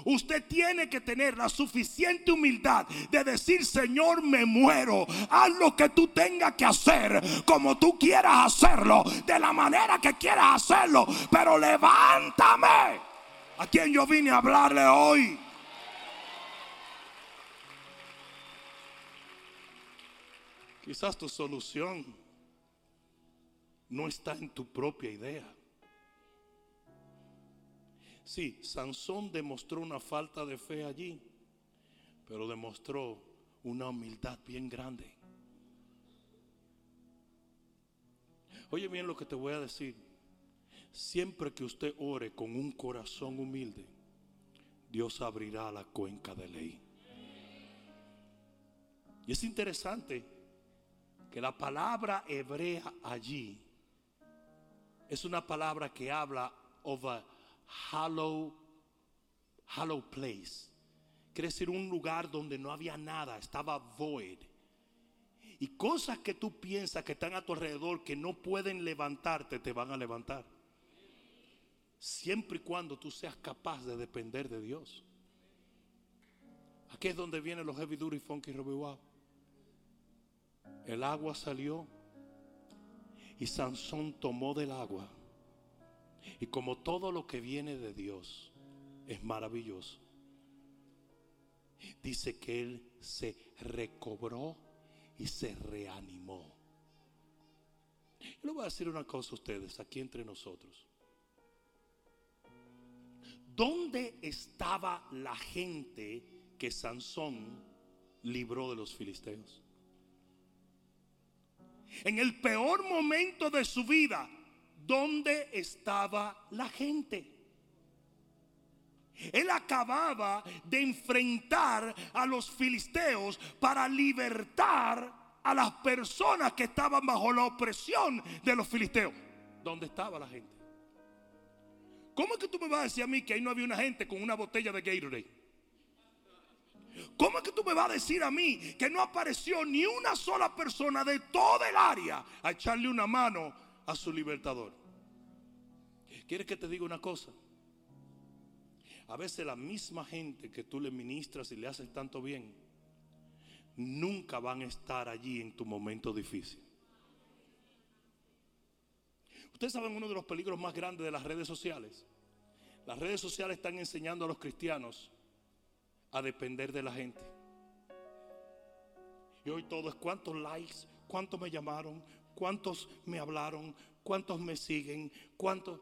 Usted tiene que tener la suficiente humildad de decir, Señor, me muero. Haz lo que tú tengas que hacer, como tú quieras hacerlo, de la manera que quieras hacerlo. Pero levántame. A quien yo vine a hablarle hoy. Quizás tu solución no está en tu propia idea. Sí, Sansón demostró una falta de fe allí, pero demostró una humildad bien grande. Oye bien lo que te voy a decir. Siempre que usted ore con un corazón humilde, Dios abrirá la cuenca de ley. Y es interesante que la palabra hebrea allí es una palabra que habla a hollow, hollow place. Quiere decir un lugar donde no había nada, estaba void. Y cosas que tú piensas que están a tu alrededor que no pueden levantarte, te van a levantar. Siempre y cuando tú seas capaz de depender de Dios. Aquí es donde vienen los heavy duty funky wow. El agua salió y Sansón tomó del agua. Y como todo lo que viene de Dios es maravilloso, dice que él se recobró y se reanimó. Yo le voy a decir una cosa a ustedes aquí entre nosotros. ¿Dónde estaba la gente que Sansón libró de los filisteos? En el peor momento de su vida, ¿dónde estaba la gente? Él acababa de enfrentar a los filisteos para libertar a las personas que estaban bajo la opresión de los filisteos. ¿Dónde estaba la gente? ¿Cómo es que tú me vas a decir a mí que ahí no había una gente con una botella de Gatorade? ¿Cómo es que tú me vas a decir a mí que no apareció ni una sola persona de toda el área a echarle una mano a su libertador? ¿Quieres que te diga una cosa? A veces la misma gente que tú le ministras y le haces tanto bien, nunca van a estar allí en tu momento difícil. Ustedes saben uno de los peligros más grandes de las redes sociales. Las redes sociales están enseñando a los cristianos a depender de la gente. Y hoy todo es cuántos likes, cuántos me llamaron, cuántos me hablaron, cuántos me siguen, cuántos...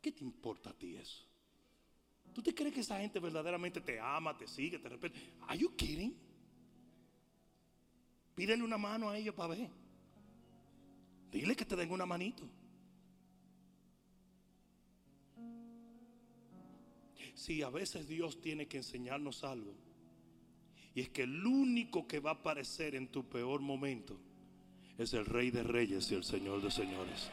¿Qué te importa a ti eso? ¿Tú te crees que esa gente verdaderamente te ama, te sigue, te respeta? ¿Are you kidding? Pídele una mano a ellos para ver. Dile que te den una manito. Sí, a veces Dios tiene que enseñarnos algo. Y es que el único que va a aparecer en tu peor momento es el Rey de Reyes y el Señor de Señores.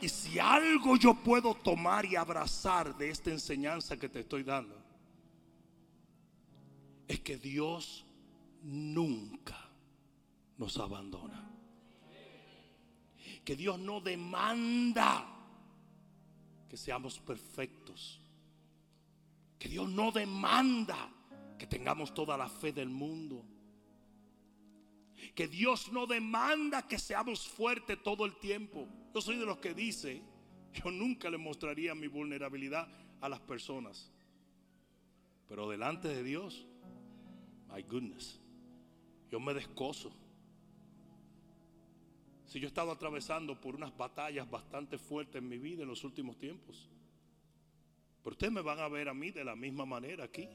Y si algo yo puedo tomar y abrazar de esta enseñanza que te estoy dando, es que Dios nunca nos abandona que Dios no demanda que seamos perfectos. Que Dios no demanda que tengamos toda la fe del mundo. Que Dios no demanda que seamos fuertes todo el tiempo. Yo soy de los que dice, yo nunca le mostraría mi vulnerabilidad a las personas. Pero delante de Dios, my goodness, yo me descoso. Si yo he estado atravesando por unas batallas bastante fuertes en mi vida en los últimos tiempos. Pero ustedes me van a ver a mí de la misma manera aquí.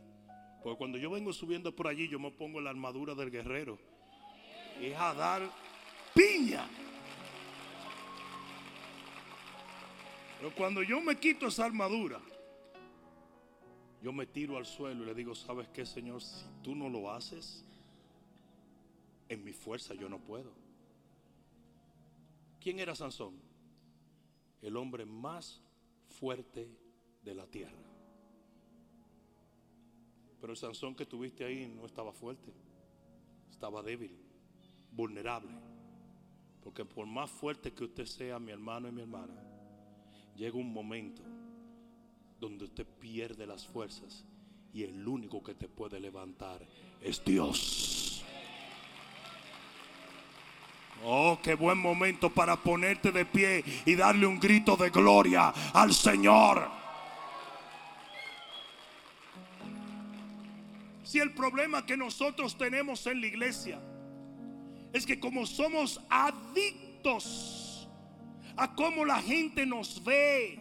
Porque cuando yo vengo subiendo por allí, yo me pongo la armadura del guerrero. Es a dar piña. Pero cuando yo me quito esa armadura, yo me tiro al suelo y le digo, ¿sabes qué, Señor? Si tú no lo haces, en mi fuerza yo no puedo. ¿Quién era Sansón? El hombre más fuerte de la tierra. Pero el Sansón que tuviste ahí no estaba fuerte, estaba débil, vulnerable. Porque por más fuerte que usted sea, mi hermano y mi hermana, llega un momento donde usted pierde las fuerzas y el único que te puede levantar es Dios. Oh, qué buen momento para ponerte de pie y darle un grito de gloria al Señor. Si el problema que nosotros tenemos en la iglesia es que como somos adictos a cómo la gente nos ve,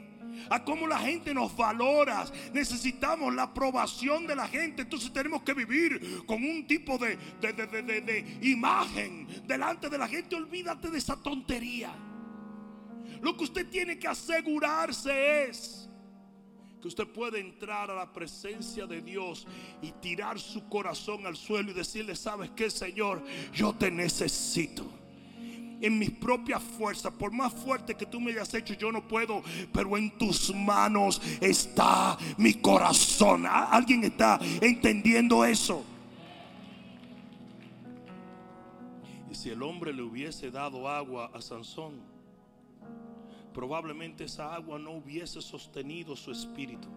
a cómo la gente nos valora. Necesitamos la aprobación de la gente. Entonces tenemos que vivir con un tipo de, de, imagen delante de la gente. Olvídate de esa tontería. Lo que usted tiene que asegurarse es usted puede entrar a la presencia de Dios y tirar su corazón al suelo y decirle, ¿sabes qué, Señor? Yo te necesito en mis propias fuerzas, por más fuerte que tú me hayas hecho, yo no puedo, pero en tus manos está mi corazón. ¿Alguien está entendiendo eso? Y si el hombre le hubiese dado agua a Sansón, probablemente esa agua no hubiese sostenido su espíritu.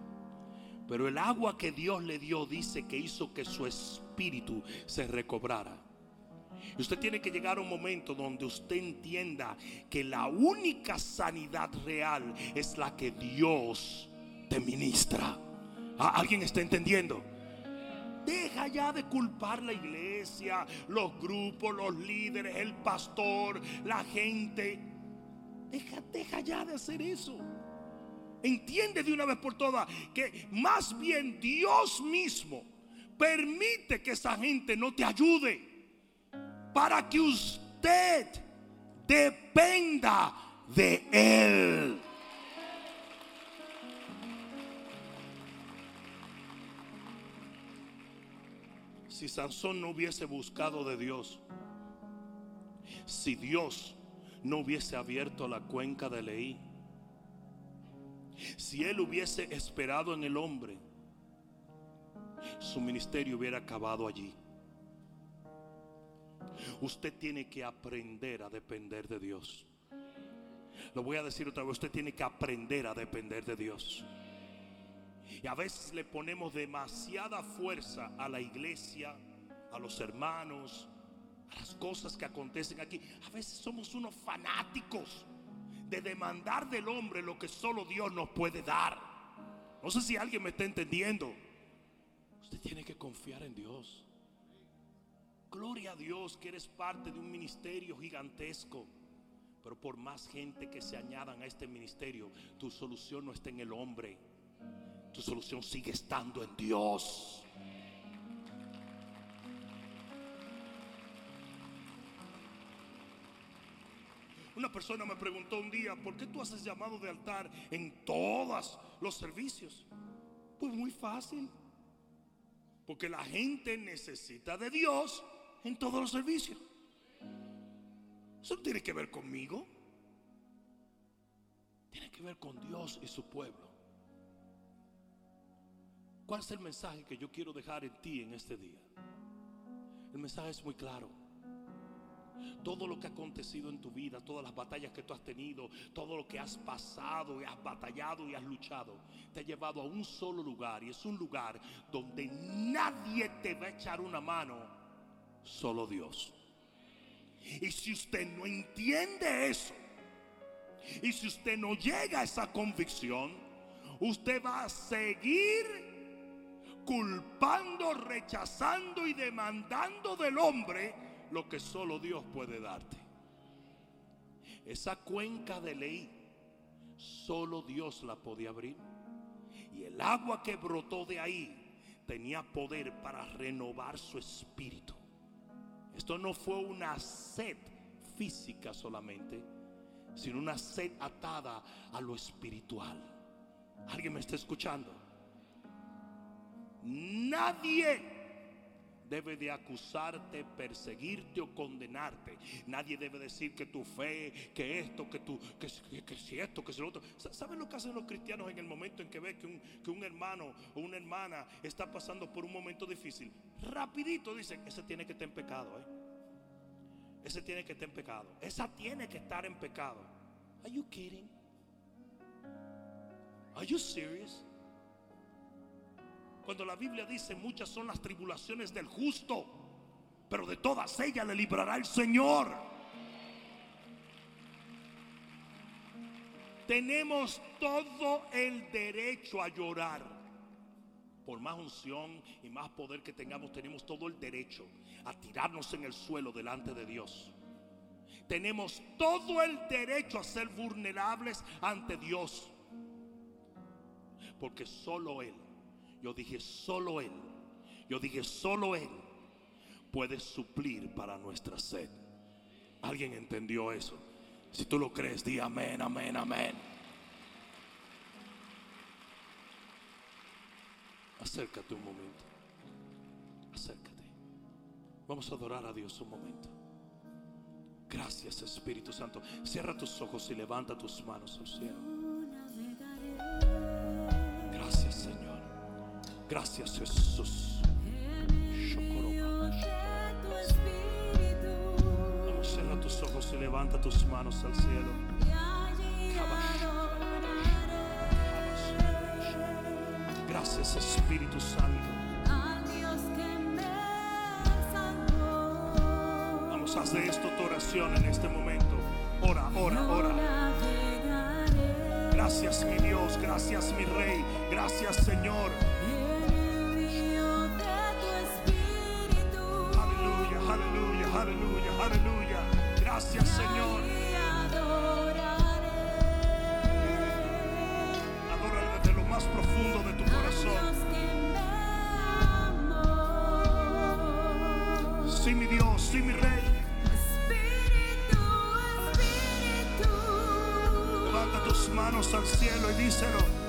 Pero el agua que Dios le dio dice que hizo que su espíritu se recobrara. Y usted tiene que llegar a un momento donde usted entienda que la única sanidad real es la que Dios te ministra. ¿Alguien está entendiendo? Deja ya de culpar la iglesia, los grupos, los líderes, el pastor, la gente. Deja, deja ya de hacer eso. Entiende de una vez por todas que más bien Dios mismo permite que esa gente no te ayude para que usted dependa de Él. Si Sansón no hubiese buscado de Dios, si Dios no hubiese abierto la cuenca de Leí, si él hubiese esperado en el hombre, su ministerio hubiera acabado allí. Usted tiene que aprender a depender de Dios. Lo voy a decir otra vez, usted tiene que aprender a depender de Dios. Y a veces le ponemos demasiada fuerza a la iglesia, a los hermanos, las cosas que acontecen aquí. A veces somos unos fanáticos de demandar del hombre lo que solo Dios nos puede dar. No sé si alguien me está entendiendo. Usted tiene que confiar en Dios. Gloria a Dios que eres parte de un ministerio gigantesco. Pero por más gente que se añadan a este ministerio, tu solución no está en el hombre. Tu solución sigue estando en Dios. Una persona me preguntó un día, ¿por qué tú haces llamado de altar en todos los servicios? Pues muy fácil. Porque la gente necesita de Dios en todos los servicios. Eso tiene que ver conmigo. Tiene que ver con Dios y su pueblo. ¿Cuál es el mensaje que yo quiero dejar en ti en este día? El mensaje es muy claro. Todo lo que ha acontecido en tu vida, todas las batallas que tú has tenido, todo lo que has pasado y has batallado y has luchado, te ha llevado a un solo lugar. Y es un lugar donde nadie te va a echar una mano solo Dios. Y si usted no entiende eso, y si usted no llega a esa convicción, usted va a seguir culpando, rechazando y demandando del hombre lo que solo Dios puede darte. Esa cuenca de ley, solo Dios la podía abrir. Y el agua que brotó de ahí tenía poder para renovar su espíritu. Esto no fue una sed física solamente, sino una sed atada a lo espiritual. ¿Alguien me está escuchando? Nadie debe de acusarte, perseguirte o condenarte. Nadie debe decir que tu fe, que esto, que tú, que, si esto, que si lo otro. ¿Saben lo que hacen los cristianos en el momento en que ve que un, que un hermano o una hermana está pasando por un momento difícil? Rapidito dicen, ese tiene que estar en pecado, ¿eh? Ese tiene que estar en pecado. Esa tiene que estar en pecado. Are you kidding? Are you serious? Cuando la Biblia dice muchas son las tribulaciones del justo, pero de todas ellas le librará el Señor. Tenemos todo el derecho a llorar por más unción y más poder que tengamos, tenemos todo el derecho a tirarnos en el suelo delante de Dios. Tenemos todo el derecho a ser vulnerables ante Dios. Porque solo Él, yo dije solo Él, yo dije solo Él puede suplir para nuestra sed. ¿Alguien entendió eso? Si tú lo crees, di amén, amén, amén. Acércate un momento. Acércate. Vamos a adorar a Dios un momento. Gracias Espíritu Santo. Cierra tus ojos y levanta tus manos al cielo. Gracias Jesús. Vamos, cierra tus ojos y levanta tus manos al cielo. Gracias Espíritu Santo. Vamos a hacer esto tu oración en este momento. Ora, ora, ora. Gracias mi Dios, gracias mi Rey, gracias Señor. Gracias Señor. Adórale desde lo más profundo de tu corazón. Sí mi Dios, sí mi Rey. Levanta tus manos al cielo y díselo.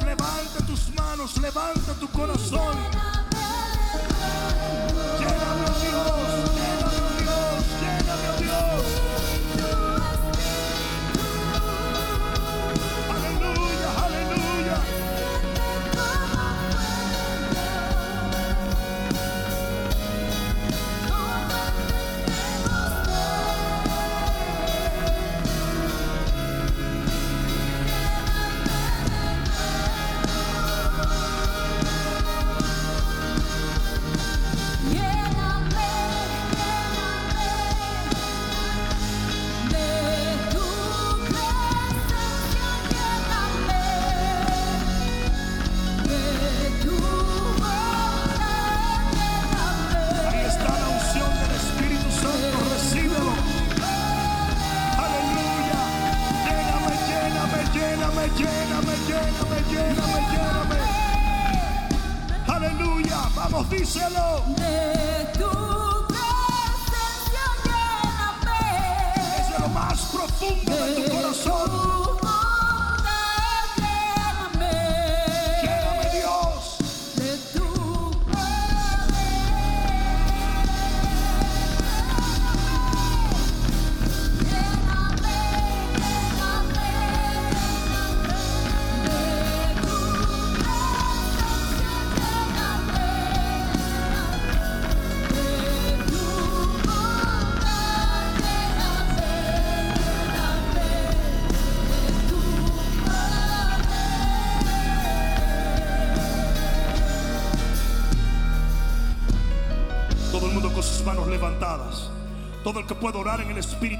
Levanta tus manos, levanta tu corazón. Lléname,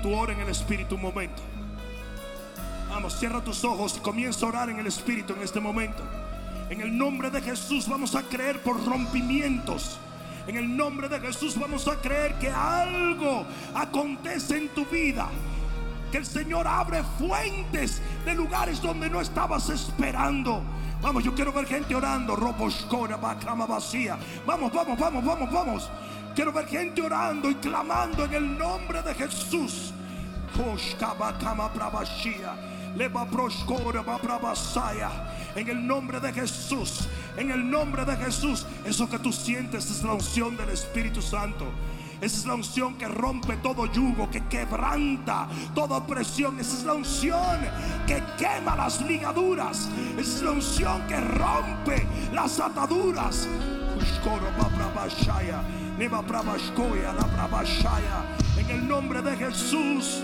Espíritu, ora en el Espíritu un momento. Vamos, cierra tus ojos y comienza a orar en el Espíritu en este momento. En el nombre de Jesús vamos a creer por rompimientos. En el nombre de Jesús vamos a creer que algo acontece en tu vida. Que el Señor abre fuentes de lugares donde no estabas esperando. Vamos, yo quiero ver gente orando. Bacama vacía. Vamos, vamos, vamos, vamos, vamos. Quiero ver gente orando y clamando en el nombre de Jesús. En el nombre de Jesús. En el nombre de Jesús. Eso que tú sientes es la unción del Espíritu Santo. Esa es la unción que rompe todo yugo, que quebranta toda opresión. Esa es la unción que quema las ligaduras. Esa es la unción que rompe las ataduras. En el nombre de Jesús.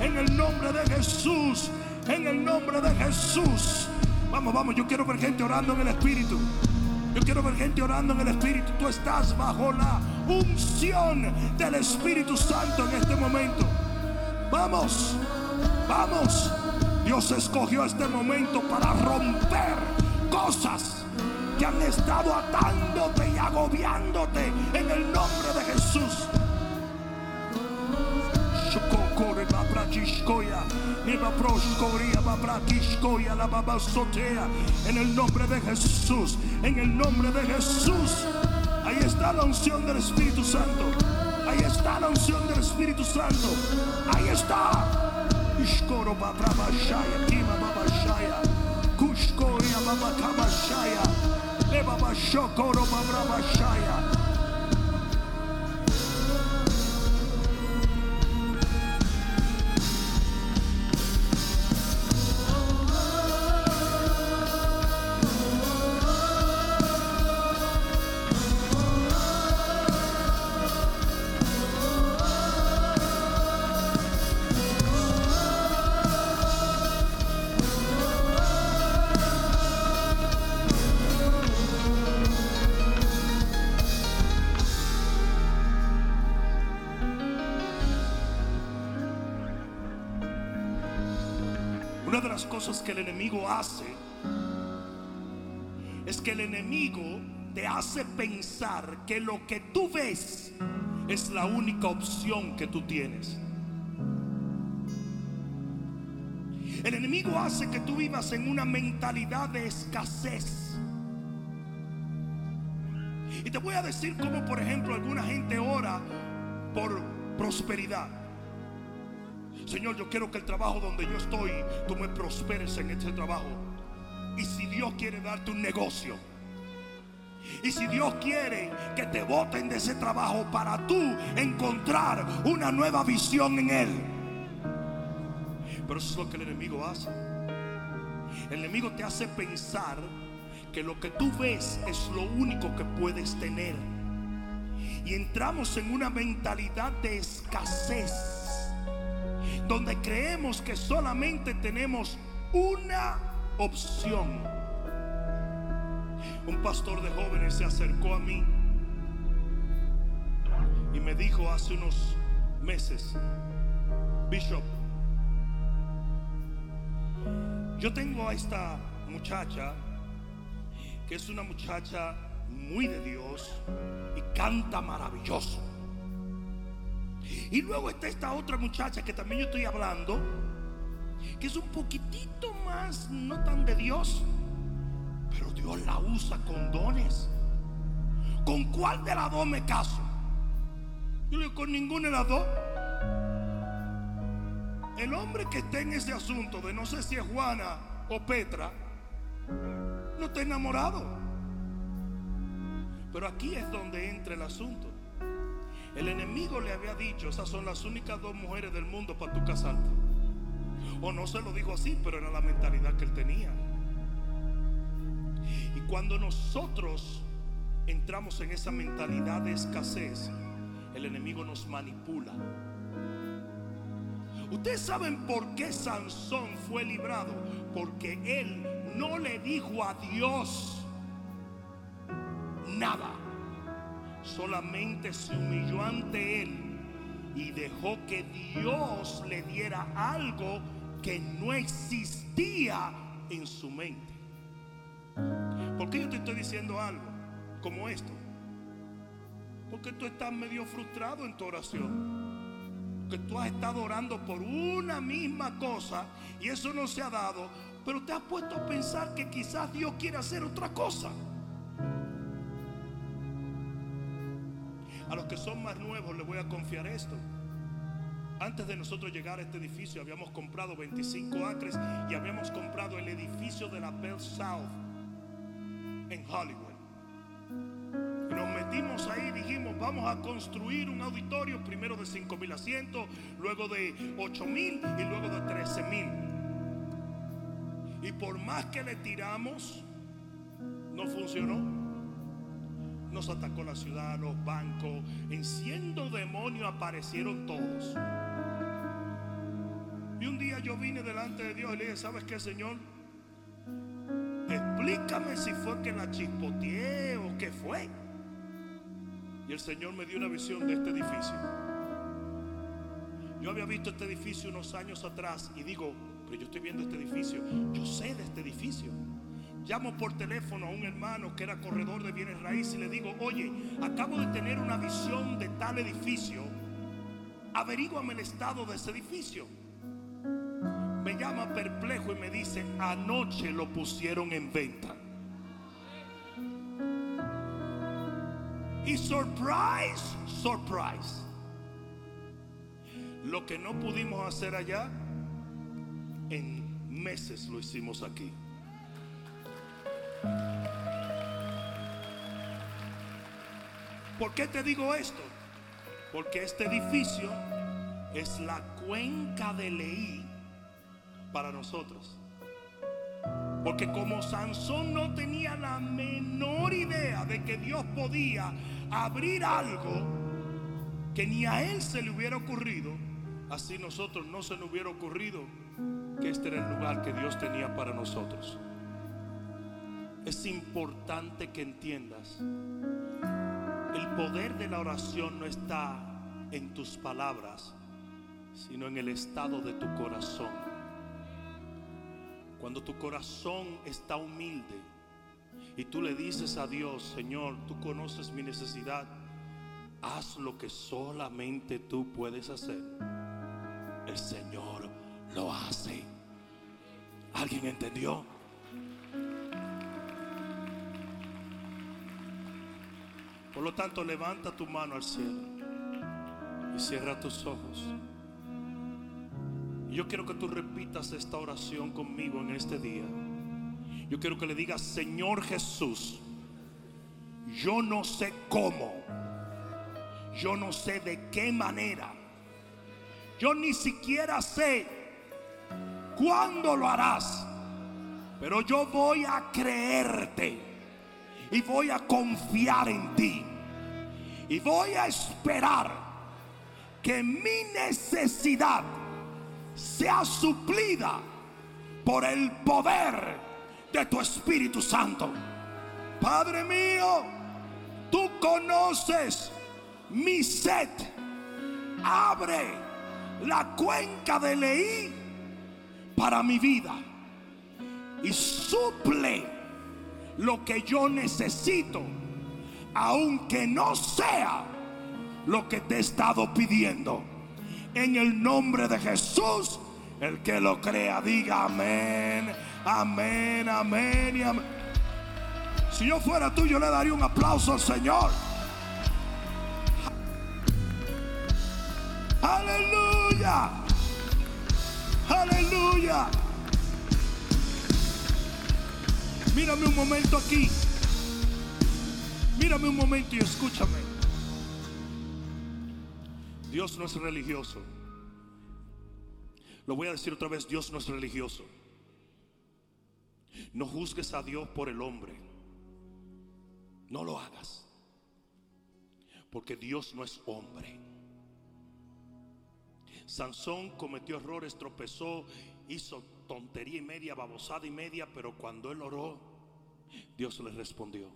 En el nombre de Jesús. En el nombre de Jesús. Vamos, vamos, yo quiero ver gente orando en el Espíritu. Yo quiero ver gente orando en el Espíritu. Tú estás bajo la unción del Espíritu Santo en este momento. Vamos, vamos. Dios escogió este momento para romper cosas que han estado atándote y agobiándote en el nombre de Jesús. En el nombre de Jesús, en el nombre de Jesús. Ahí está la unción del Espíritu Santo. Ahí está la unción del Espíritu Santo. Ahí está. Babashaya. Kushkoria babakabashaya. Lebaba Shokoro Babrabashaya. Que el enemigo hace es que el enemigo te hace pensar que lo que tú ves es la única opción que tú tienes. El enemigo hace que tú vivas en una mentalidad de escasez. Y te voy a decir cómo, por ejemplo, alguna gente ora por prosperidad. Señor, yo quiero que el trabajo donde yo estoy, tú me prosperes en este trabajo. Y si Dios quiere darte un negocio, y si Dios quiere que te voten de ese trabajo para tú encontrar una nueva visión en Él. Pero eso es lo que el enemigo hace. El enemigo te hace pensar que lo que tú ves es lo único que puedes tener. Y entramos en una mentalidad de escasez donde creemos que solamente tenemos una opción. Un pastor de jóvenes se acercó a mí y me dijo hace unos meses, Bishop, yo tengo a esta muchacha que es una muchacha muy de Dios y canta maravilloso. Y luego está esta otra muchacha que también yo estoy hablando, que es un poquitito más, no tan de Dios, pero Dios la usa con dones. ¿Con cuál de las dos me caso? Yo le digo, con ninguna de las dos. El hombre que está en ese asunto de no sé si es Juana o Petra, no está enamorado. Pero aquí es donde entra el asunto. El enemigo le había dicho, esas son las únicas dos mujeres del mundo para tu casarte. O no se lo dijo así, pero era la mentalidad que él tenía. Y cuando nosotros entramos en esa mentalidad de escasez, el enemigo nos manipula. Ustedes saben por qué Sansón fue librado. Porque él no le dijo a Dios nada. Solamente se humilló ante él y dejó que Dios le diera algo que no existía en su mente. ¿Por qué yo te estoy diciendo algo como esto? Porque tú estás medio frustrado en tu oración. Que tú has estado orando por una misma cosa y eso no se ha dado, pero te has puesto a pensar que quizás Dios quiere hacer otra cosa. A los que son más nuevos les voy a confiar esto. Antes de nosotros llegar a este edificio habíamos comprado 25 acres y habíamos comprado el edificio de la Bell South en Hollywood. Nos metimos ahí y dijimos, vamos a construir un auditorio primero de 5 mil asientos, luego de 8 mil y luego de 13 mil. Y por más que le tiramos, no funcionó. Nos atacó la ciudad, los bancos, en siendo demonio aparecieron todos. Y un día yo vine delante de Dios y le dije, ¿sabes qué, Señor? Explícame si fue que la chispoteé o qué fue. Y el Señor me dio una visión de este edificio. Yo había visto este edificio unos años atrás y digo, pero yo estoy viendo este edificio, yo sé de. Llamo por teléfono a un hermano que era corredor de bienes raíces y le digo, oye, acabo de tener una visión de tal edificio, averíguame el estado de ese edificio. Me llama perplejo y me dice, anoche lo pusieron en venta. Y surprise, surprise. Lo que no pudimos hacer allá, en meses lo hicimos aquí. ¿Por qué te digo esto? Porque este edificio es la cuenca de Leí para nosotros. Porque como Sansón no tenía la menor idea de que Dios podía abrir algo que ni a él se le hubiera ocurrido, así nosotros no se nos hubiera ocurrido que este era el lugar que Dios tenía para nosotros. Es importante que entiendas, el poder de la oración no está en tus palabras, sino en el estado de tu corazón. Cuando tu corazón está humilde y tú le dices a Dios, Señor, tú conoces mi necesidad, haz lo que solamente tú puedes hacer. El Señor lo hace. ¿Alguien entendió? Por lo tanto, levanta tu mano al cielo y cierra tus ojos. Yo quiero que tú repitas esta oración conmigo en este día. Yo quiero que le digas, Señor Jesús, yo no sé cómo, yo no sé de qué manera, yo ni siquiera sé cuándo lo harás, pero yo voy a creerte y voy a confiar en ti y voy a esperar que mi necesidad sea suplida por el poder de tu Espíritu Santo. Padre mío, tú conoces mi sed. Abre la cuenca de Leí para mi vida y suple lo que yo necesito, aunque no sea lo que te he estado pidiendo. En el nombre de Jesús, El que lo crea, diga amén, amén, amén y amén. Si yo fuera tú, yo le daría un aplauso al Señor. Aleluya. Aleluya. Mírame un momento aquí. Mírame un momento y escúchame. Dios no es religioso. Lo voy a decir otra vez, Dios no es religioso. No juzgues a Dios por el hombre. No lo hagas. Porque Dios no es hombre. Sansón cometió errores, tropezó, hizo tontería y media, babosada y media, pero cuando él oró, Dios le respondió.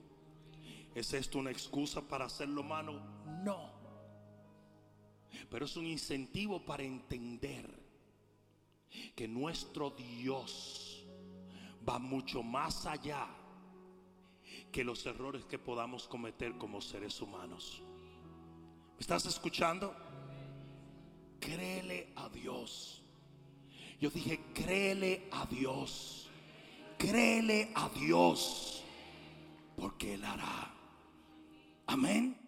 ¿Es esto una excusa para hacerlo malo? No. Pero es un incentivo para entender que nuestro Dios va mucho más allá que los errores que podamos cometer como seres humanos. ¿Me estás escuchando? Créele a Dios. Yo dije, créele a Dios. Créele a Dios. Porque Él hará. Amén.